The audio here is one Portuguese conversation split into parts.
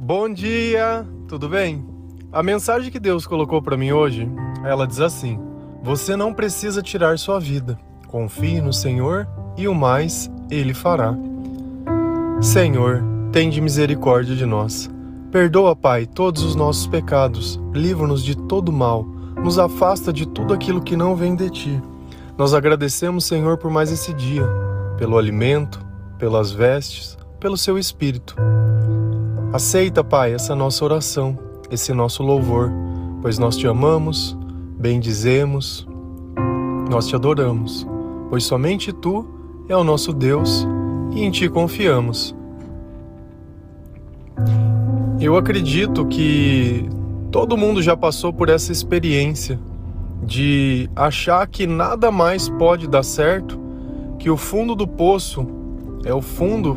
Bom dia, tudo bem? A mensagem que Deus colocou para mim hoje, ela diz assim: Você não precisa tirar sua vida. Confie no Senhor e o mais ele fará. Senhor, tende misericórdia de nós. Perdoa, Pai, todos os nossos pecados. Livra-nos de todo mal. Nos afasta de tudo aquilo que não vem de ti. Nós agradecemos, Senhor, por mais esse dia, pelo alimento, pelas vestes, pelo seu espírito. Aceita, Pai, essa nossa oração, esse nosso louvor, pois nós te amamos, bendizemos, nós te adoramos, pois somente tu é o nosso Deus e em ti confiamos. Eu acredito que todo mundo já passou por essa experiência de achar que nada mais pode dar certo, que o fundo do poço é o fundo,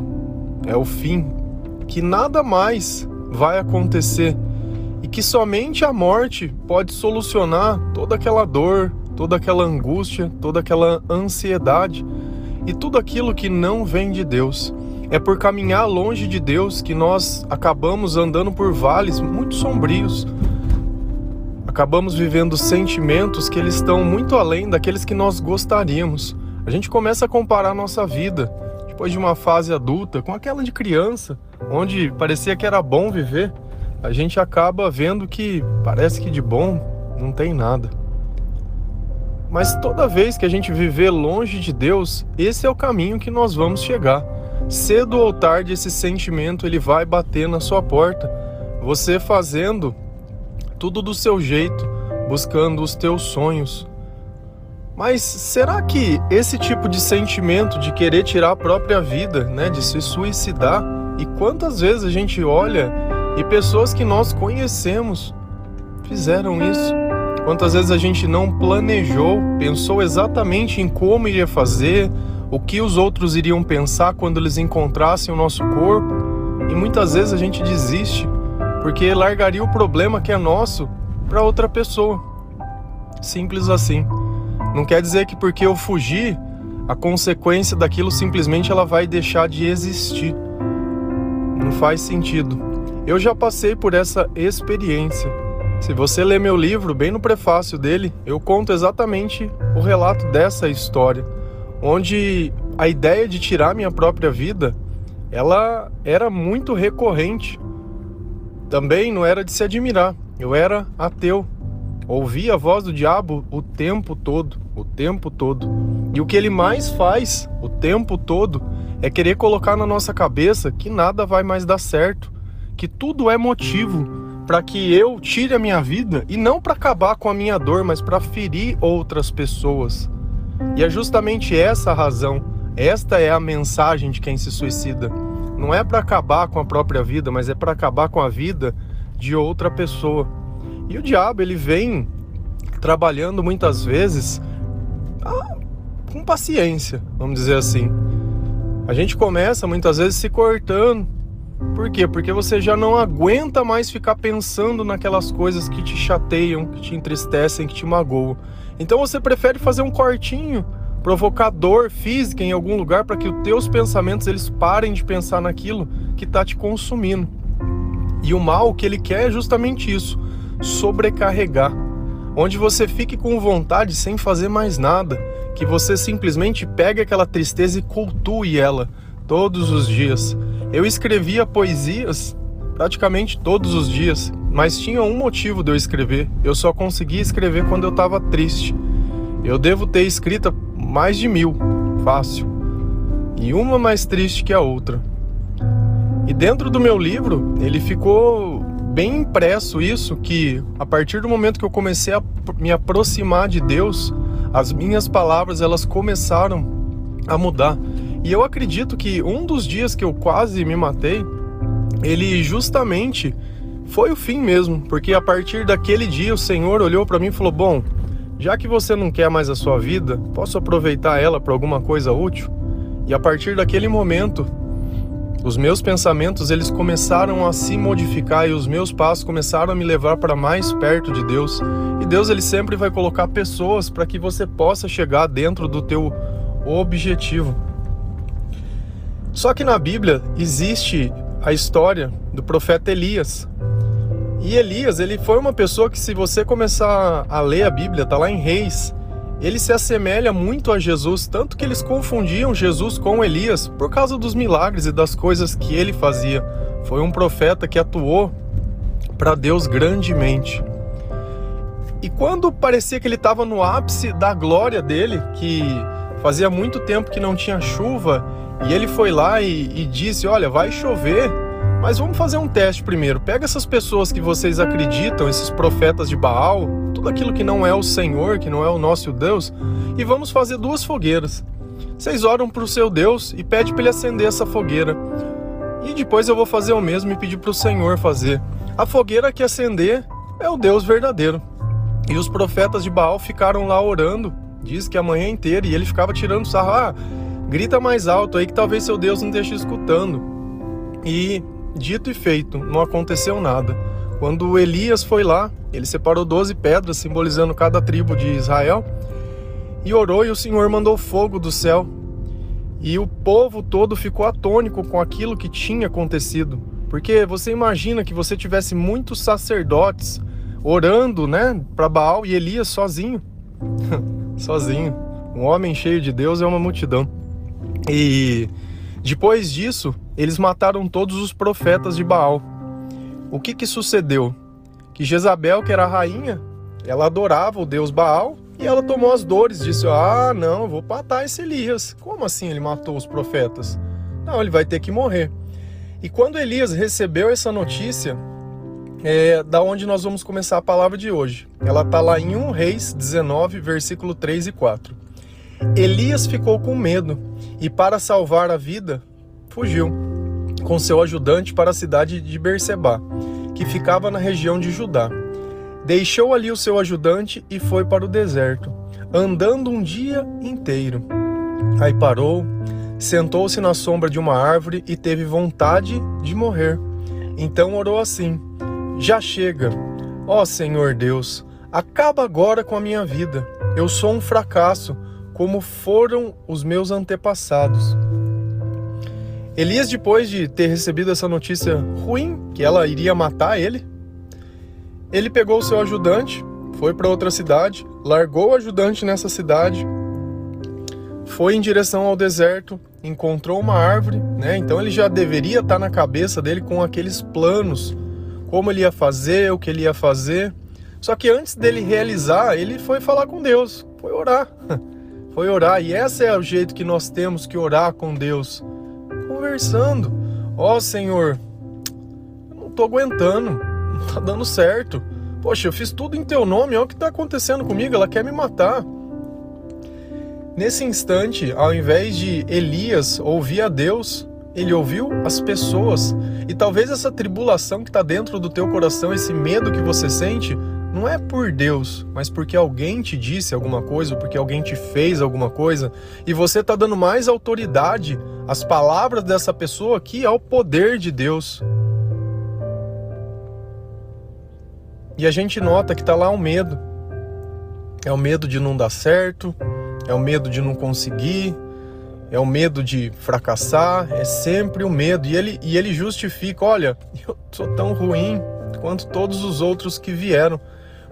é o fim, que nada mais vai acontecer e que somente a morte pode solucionar toda aquela dor, toda aquela angústia, toda aquela ansiedade e tudo aquilo que não vem de Deus. É por caminhar longe de Deus que nós acabamos andando por vales muito sombrios. Acabamos vivendo sentimentos que eles estão muito além daqueles que nós gostaríamos. A gente começa a comparar nossa vida depois de uma fase adulta com aquela de criança onde parecia que era bom viver, a gente acaba vendo que parece que de bom não tem nada. Mas toda vez que a gente viver longe de Deus, esse é o caminho que nós vamos chegar. Cedo ou tarde esse sentimento ele vai bater na sua porta. Você fazendo tudo do seu jeito, buscando os teus sonhos. Mas será que esse tipo de sentimento de querer tirar a própria vida, né, de se suicidar, e quantas vezes a gente olha e pessoas que nós conhecemos fizeram isso? Quantas vezes a gente não planejou, pensou exatamente em como iria fazer, o que os outros iriam pensar quando eles encontrassem o nosso corpo, e muitas vezes a gente desiste porque largaria o problema que é nosso para outra pessoa. Simples assim. Não quer dizer que porque eu fugir, a consequência daquilo simplesmente ela vai deixar de existir. Não faz sentido. Eu já passei por essa experiência. Se você ler meu livro, bem no prefácio dele, eu conto exatamente o relato dessa história, onde a ideia de tirar minha própria vida, ela era muito recorrente. Também não era de se admirar. Eu era ateu. Ouvia a voz do diabo o tempo todo, o tempo todo. E o que ele mais faz o tempo todo é querer colocar na nossa cabeça que nada vai mais dar certo, que tudo é motivo para que eu tire a minha vida e não para acabar com a minha dor, mas para ferir outras pessoas. E é justamente essa a razão, esta é a mensagem de quem se suicida. Não é para acabar com a própria vida, mas é para acabar com a vida de outra pessoa. E o diabo, ele vem trabalhando muitas vezes ah, com paciência, vamos dizer assim. A gente começa muitas vezes se cortando. Por quê? Porque você já não aguenta mais ficar pensando naquelas coisas que te chateiam, que te entristecem, que te magoam. Então você prefere fazer um cortinho, provocar dor física em algum lugar para que os teus pensamentos eles parem de pensar naquilo que está te consumindo. E o mal que ele quer é justamente isso, sobrecarregar, onde você fique com vontade sem fazer mais nada que você simplesmente pegue aquela tristeza e cultue ela todos os dias. Eu escrevia poesias praticamente todos os dias, mas tinha um motivo de eu escrever. Eu só conseguia escrever quando eu estava triste. Eu devo ter escrito mais de mil, fácil, e uma mais triste que a outra. E dentro do meu livro, ele ficou bem impresso isso que a partir do momento que eu comecei a me aproximar de Deus, as minhas palavras elas começaram a mudar. E eu acredito que um dos dias que eu quase me matei, ele justamente foi o fim mesmo, porque a partir daquele dia o Senhor olhou para mim e falou: "Bom, já que você não quer mais a sua vida, posso aproveitar ela para alguma coisa útil?" E a partir daquele momento, os meus pensamentos eles começaram a se modificar e os meus passos começaram a me levar para mais perto de Deus. E Deus ele sempre vai colocar pessoas para que você possa chegar dentro do teu objetivo. Só que na Bíblia existe a história do profeta Elias. E Elias, ele foi uma pessoa que se você começar a ler a Bíblia, tá lá em Reis, ele se assemelha muito a Jesus, tanto que eles confundiam Jesus com Elias por causa dos milagres e das coisas que ele fazia. Foi um profeta que atuou para Deus grandemente. E quando parecia que ele estava no ápice da glória dele, que fazia muito tempo que não tinha chuva, e ele foi lá e, e disse: Olha, vai chover, mas vamos fazer um teste primeiro. Pega essas pessoas que vocês acreditam, esses profetas de Baal, tudo aquilo que não é o Senhor, que não é o nosso Deus, e vamos fazer duas fogueiras. Vocês oram para o seu Deus e pede para ele acender essa fogueira. E depois eu vou fazer o mesmo e pedir para o Senhor fazer. A fogueira que acender é o Deus verdadeiro. E os profetas de Baal ficaram lá orando, diz que a manhã inteira, e ele ficava tirando sarro, ah, grita mais alto aí que talvez seu Deus não esteja escutando. E dito e feito, não aconteceu nada. Quando Elias foi lá, ele separou 12 pedras, simbolizando cada tribo de Israel, e orou, e o Senhor mandou fogo do céu. E o povo todo ficou atônico com aquilo que tinha acontecido. Porque você imagina que você tivesse muitos sacerdotes, orando, né, para Baal e Elias sozinho. sozinho. Um homem cheio de Deus é uma multidão. E depois disso, eles mataram todos os profetas de Baal. O que que sucedeu? Que Jezabel, que era a rainha, ela adorava o deus Baal e ela tomou as dores, disse: "Ah, não, vou matar esse Elias". Como assim ele matou os profetas? Não, ele vai ter que morrer. E quando Elias recebeu essa notícia, é da onde nós vamos começar a palavra de hoje. Ela está lá em 1 Reis 19, versículo 3 e 4. Elias ficou com medo e, para salvar a vida, fugiu com seu ajudante para a cidade de Berseba, que ficava na região de Judá. Deixou ali o seu ajudante e foi para o deserto, andando um dia inteiro. Aí parou, sentou-se na sombra de uma árvore e teve vontade de morrer. Então orou assim: já chega. Ó Senhor Deus, acaba agora com a minha vida. Eu sou um fracasso, como foram os meus antepassados. Elias, depois de ter recebido essa notícia ruim, que ela iria matar ele, ele pegou o seu ajudante, foi para outra cidade, largou o ajudante nessa cidade, foi em direção ao deserto, encontrou uma árvore, né? Então ele já deveria estar na cabeça dele com aqueles planos como ele ia fazer, o que ele ia fazer. Só que antes dele realizar, ele foi falar com Deus, foi orar. Foi orar, e esse é o jeito que nós temos que orar com Deus, conversando. Ó oh, Senhor, eu não tô aguentando, não tá dando certo. Poxa, eu fiz tudo em teu nome, olha o que está acontecendo comigo, ela quer me matar. Nesse instante, ao invés de Elias ouvir a Deus, ele ouviu as pessoas. E talvez essa tribulação que está dentro do teu coração, esse medo que você sente, não é por Deus, mas porque alguém te disse alguma coisa, porque alguém te fez alguma coisa, e você está dando mais autoridade às palavras dessa pessoa que ao poder de Deus. E a gente nota que está lá o medo. É o medo de não dar certo, é o medo de não conseguir, é o medo de fracassar, é sempre o medo. E ele, e ele justifica: olha, eu sou tão ruim quanto todos os outros que vieram.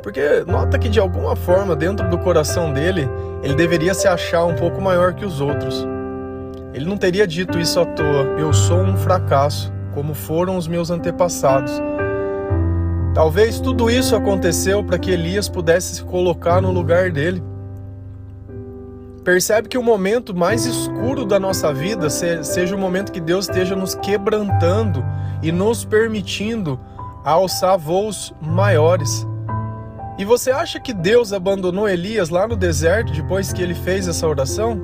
Porque nota que de alguma forma, dentro do coração dele, ele deveria se achar um pouco maior que os outros. Ele não teria dito isso à toa: eu sou um fracasso, como foram os meus antepassados. Talvez tudo isso aconteceu para que Elias pudesse se colocar no lugar dele Percebe que o momento mais escuro da nossa vida seja o momento que Deus esteja nos quebrantando e nos permitindo alçar voos maiores. E você acha que Deus abandonou Elias lá no deserto depois que ele fez essa oração?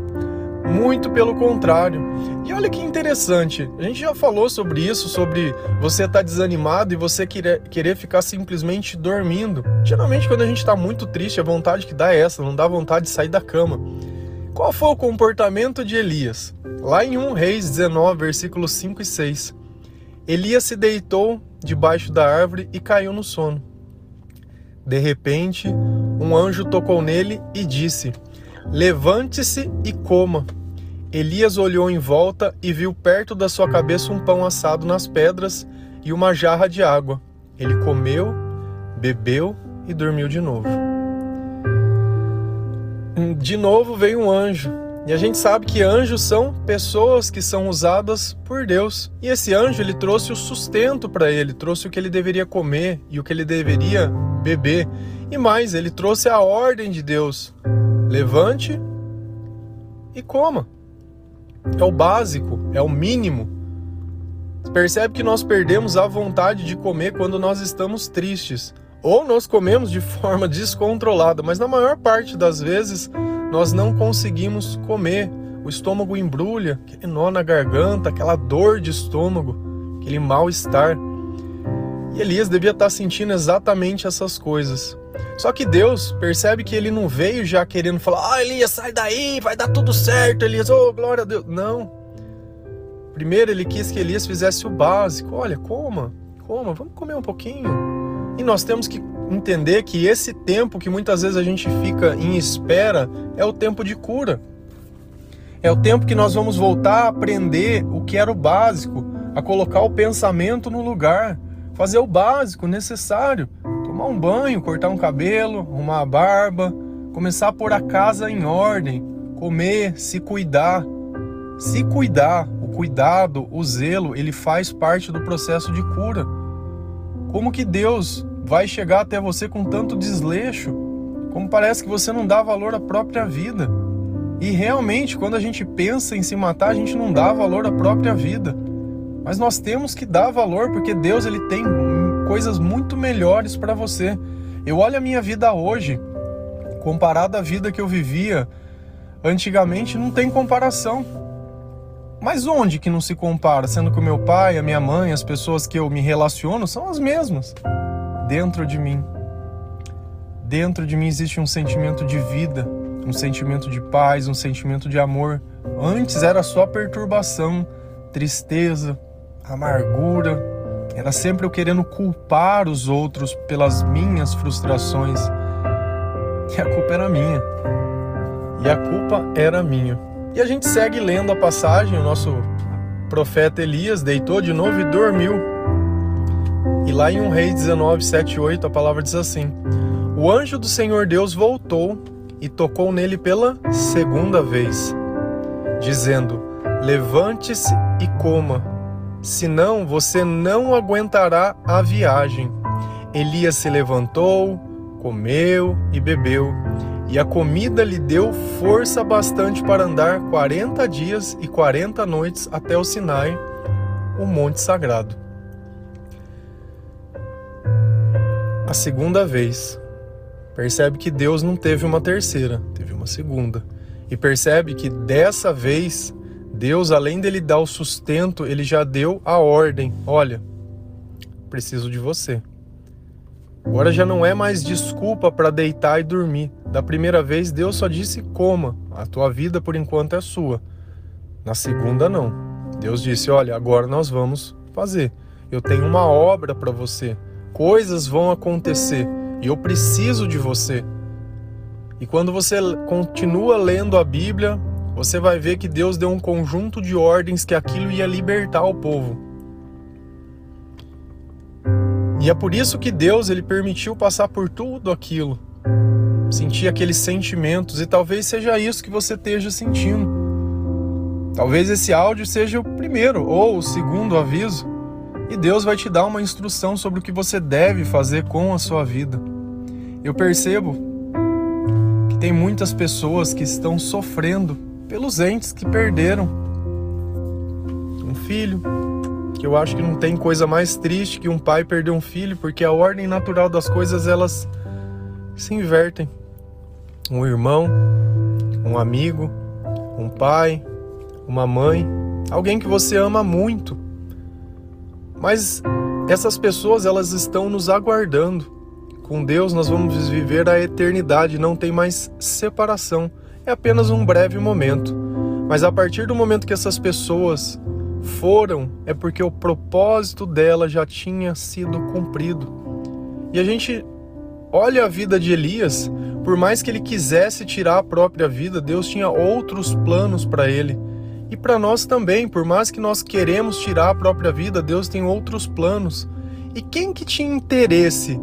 Muito pelo contrário. E olha que interessante, a gente já falou sobre isso, sobre você estar tá desanimado e você querer, querer ficar simplesmente dormindo. Geralmente, quando a gente está muito triste, a vontade que dá é essa, não dá vontade de sair da cama. Qual foi o comportamento de Elias? Lá em 1 Reis 19, versículos 5 e 6. Elias se deitou debaixo da árvore e caiu no sono. De repente, um anjo tocou nele e disse: Levante-se e coma. Elias olhou em volta e viu perto da sua cabeça um pão assado nas pedras e uma jarra de água. Ele comeu, bebeu e dormiu de novo. De novo veio um anjo. E a gente sabe que anjos são pessoas que são usadas por Deus. E esse anjo ele trouxe o sustento para ele, trouxe o que ele deveria comer e o que ele deveria beber. E mais, ele trouxe a ordem de Deus: levante e coma. É o básico, é o mínimo. Percebe que nós perdemos a vontade de comer quando nós estamos tristes. Ou nós comemos de forma descontrolada, mas na maior parte das vezes nós não conseguimos comer. O estômago embrulha, aquele nó na garganta, aquela dor de estômago, aquele mal-estar. E Elias devia estar sentindo exatamente essas coisas. Só que Deus percebe que ele não veio já querendo falar: Ah, Elias, sai daí, vai dar tudo certo, Elias, oh, glória a Deus. Não. Primeiro ele quis que Elias fizesse o básico: Olha, coma, coma, vamos comer um pouquinho. E nós temos que entender que esse tempo que muitas vezes a gente fica em espera é o tempo de cura. É o tempo que nós vamos voltar a aprender o que era o básico, a colocar o pensamento no lugar, fazer o básico necessário tomar um banho, cortar um cabelo, arrumar a barba, começar a pôr a casa em ordem, comer, se cuidar. Se cuidar, o cuidado, o zelo, ele faz parte do processo de cura. Como que Deus vai chegar até você com tanto desleixo? Como parece que você não dá valor à própria vida. E realmente, quando a gente pensa em se matar, a gente não dá valor à própria vida. Mas nós temos que dar valor porque Deus ele tem coisas muito melhores para você. Eu olho a minha vida hoje, comparada à vida que eu vivia antigamente, não tem comparação. Mas onde que não se compara? Sendo que o meu pai, a minha mãe, as pessoas que eu me relaciono são as mesmas. Dentro de mim. Dentro de mim existe um sentimento de vida, um sentimento de paz, um sentimento de amor. Antes era só perturbação, tristeza, amargura, era sempre eu querendo culpar os outros pelas minhas frustrações. E a culpa era minha. E a culpa era minha. E a gente segue lendo a passagem, o nosso profeta Elias deitou de novo e dormiu. E lá em 1 Rei 19, 7 8, a palavra diz assim: O anjo do Senhor Deus voltou e tocou nele pela segunda vez, dizendo: Levante-se e coma senão você não aguentará a viagem. Elias se levantou, comeu e bebeu, e a comida lhe deu força bastante para andar 40 dias e 40 noites até o Sinai, o monte sagrado. A segunda vez, percebe que Deus não teve uma terceira, teve uma segunda. E percebe que dessa vez Deus, além dele dar o sustento, ele já deu a ordem: olha, preciso de você. Agora já não é mais desculpa para deitar e dormir. Da primeira vez, Deus só disse: coma, a tua vida por enquanto é sua. Na segunda, não. Deus disse: olha, agora nós vamos fazer. Eu tenho uma obra para você. Coisas vão acontecer e eu preciso de você. E quando você continua lendo a Bíblia, você vai ver que Deus deu um conjunto de ordens que aquilo ia libertar o povo. E é por isso que Deus ele permitiu passar por tudo aquilo. Sentir aqueles sentimentos e talvez seja isso que você esteja sentindo. Talvez esse áudio seja o primeiro ou o segundo aviso e Deus vai te dar uma instrução sobre o que você deve fazer com a sua vida. Eu percebo que tem muitas pessoas que estão sofrendo pelos entes que perderam um filho, que eu acho que não tem coisa mais triste que um pai perder um filho, porque a ordem natural das coisas elas se invertem. Um irmão, um amigo, um pai, uma mãe, alguém que você ama muito. Mas essas pessoas elas estão nos aguardando. Com Deus nós vamos viver a eternidade, não tem mais separação é apenas um breve momento. Mas a partir do momento que essas pessoas foram, é porque o propósito dela já tinha sido cumprido. E a gente olha a vida de Elias, por mais que ele quisesse tirar a própria vida, Deus tinha outros planos para ele. E para nós também, por mais que nós queremos tirar a própria vida, Deus tem outros planos. E quem que tinha interesse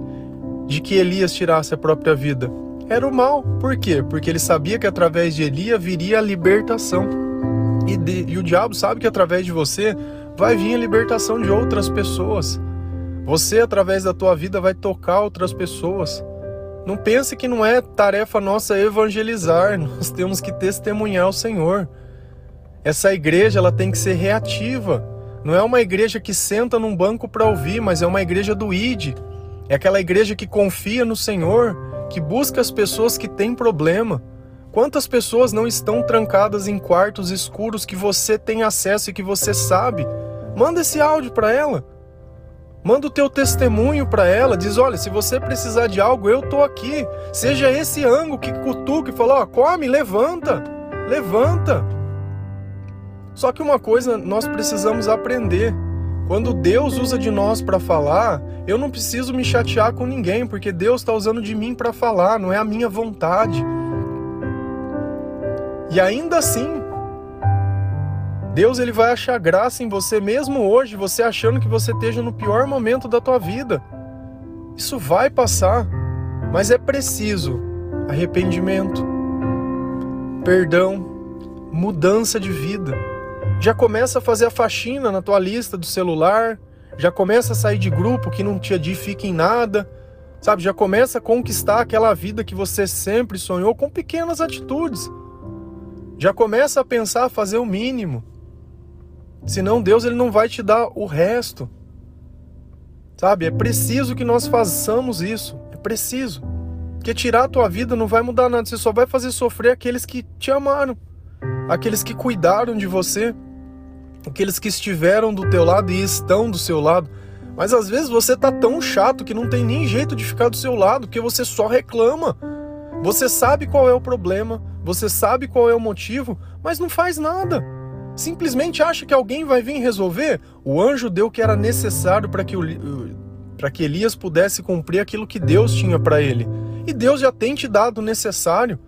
de que Elias tirasse a própria vida? Era o mal. Por quê? Porque ele sabia que através de Elias viria a libertação. E, de, e o diabo sabe que através de você vai vir a libertação de outras pessoas. Você, através da tua vida, vai tocar outras pessoas. Não pense que não é tarefa nossa evangelizar, nós temos que testemunhar o Senhor. Essa igreja ela tem que ser reativa. Não é uma igreja que senta num banco para ouvir, mas é uma igreja do ID. É aquela igreja que confia no Senhor, que busca as pessoas que têm problema. Quantas pessoas não estão trancadas em quartos escuros que você tem acesso e que você sabe? Manda esse áudio para ela. Manda o teu testemunho para ela, diz: "Olha, se você precisar de algo, eu tô aqui". Seja esse ângulo que cutuca e fala: "Ó, come, levanta. Levanta". Só que uma coisa nós precisamos aprender. Quando Deus usa de nós para falar, eu não preciso me chatear com ninguém, porque Deus está usando de mim para falar, não é a minha vontade. E ainda assim, Deus ele vai achar graça em você mesmo hoje, você achando que você esteja no pior momento da tua vida. Isso vai passar, mas é preciso arrependimento, perdão, mudança de vida. Já começa a fazer a faxina na tua lista do celular, já começa a sair de grupo que não te edifica em nada, sabe? Já começa a conquistar aquela vida que você sempre sonhou com pequenas atitudes. Já começa a pensar fazer o mínimo. Senão Deus ele não vai te dar o resto. Sabe? É preciso que nós façamos isso. É preciso. Porque tirar a tua vida não vai mudar nada. Você só vai fazer sofrer aqueles que te amaram. Aqueles que cuidaram de você. Aqueles que estiveram do teu lado e estão do seu lado. Mas às vezes você tá tão chato que não tem nem jeito de ficar do seu lado, porque você só reclama. Você sabe qual é o problema, você sabe qual é o motivo, mas não faz nada simplesmente acha que alguém vai vir resolver? O anjo deu o que era necessário para que, para que Elias pudesse cumprir aquilo que Deus tinha para ele. E Deus já tem te dado o necessário.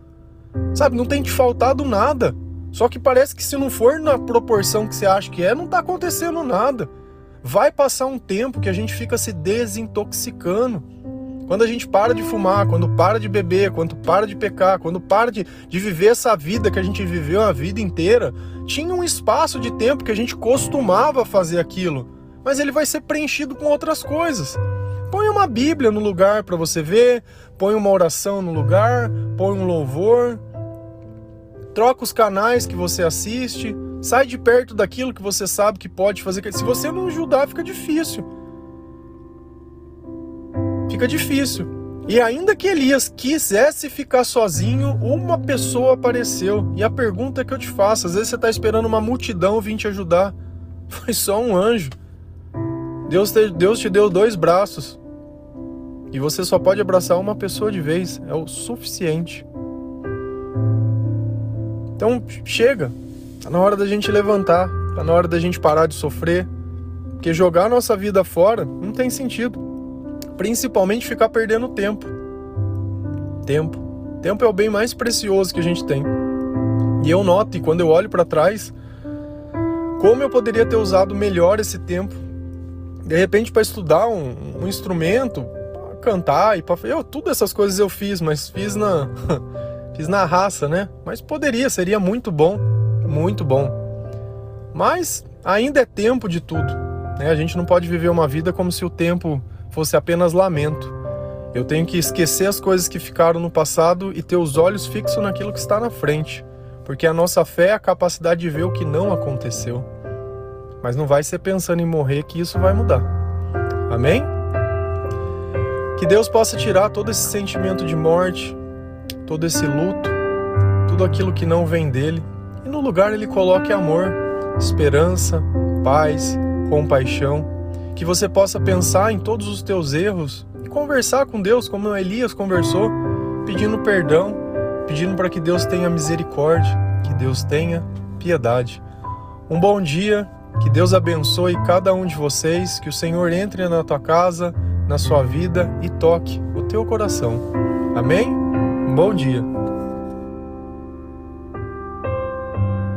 Sabe, não tem te faltado nada. Só que parece que se não for na proporção que você acha que é, não está acontecendo nada. Vai passar um tempo que a gente fica se desintoxicando. Quando a gente para de fumar, quando para de beber, quando para de pecar, quando para de, de viver essa vida que a gente viveu a vida inteira, tinha um espaço de tempo que a gente costumava fazer aquilo, mas ele vai ser preenchido com outras coisas. Põe uma Bíblia no lugar para você ver, põe uma oração no lugar, põe um louvor, troca os canais que você assiste, sai de perto daquilo que você sabe que pode fazer. Se você não ajudar, fica difícil fica difícil. E ainda que Elias quisesse ficar sozinho, uma pessoa apareceu. E a pergunta que eu te faço, às vezes você está esperando uma multidão vir te ajudar. Foi só um anjo. Deus te, Deus te deu dois braços. E você só pode abraçar uma pessoa de vez. É o suficiente. Então chega. Está na hora da gente levantar. Está na hora da gente parar de sofrer. Porque jogar nossa vida fora não tem sentido. Principalmente ficar perdendo tempo. Tempo. Tempo é o bem mais precioso que a gente tem. E eu noto, e quando eu olho para trás, como eu poderia ter usado melhor esse tempo. De repente, para estudar um, um instrumento, cantar e para. Eu, tudo essas coisas eu fiz, mas fiz na. fiz na raça, né? Mas poderia, seria muito bom. Muito bom. Mas ainda é tempo de tudo. Né? A gente não pode viver uma vida como se o tempo fosse apenas lamento. Eu tenho que esquecer as coisas que ficaram no passado e ter os olhos fixos naquilo que está na frente, porque a nossa fé é a capacidade de ver o que não aconteceu. Mas não vai ser pensando em morrer que isso vai mudar. Amém? Que Deus possa tirar todo esse sentimento de morte, todo esse luto, tudo aquilo que não vem dele, e no lugar ele coloque amor, esperança, paz, compaixão que você possa pensar em todos os teus erros e conversar com Deus, como Elias conversou, pedindo perdão, pedindo para que Deus tenha misericórdia, que Deus tenha piedade. Um bom dia, que Deus abençoe cada um de vocês, que o Senhor entre na tua casa, na sua vida e toque o teu coração. Amém? Bom dia.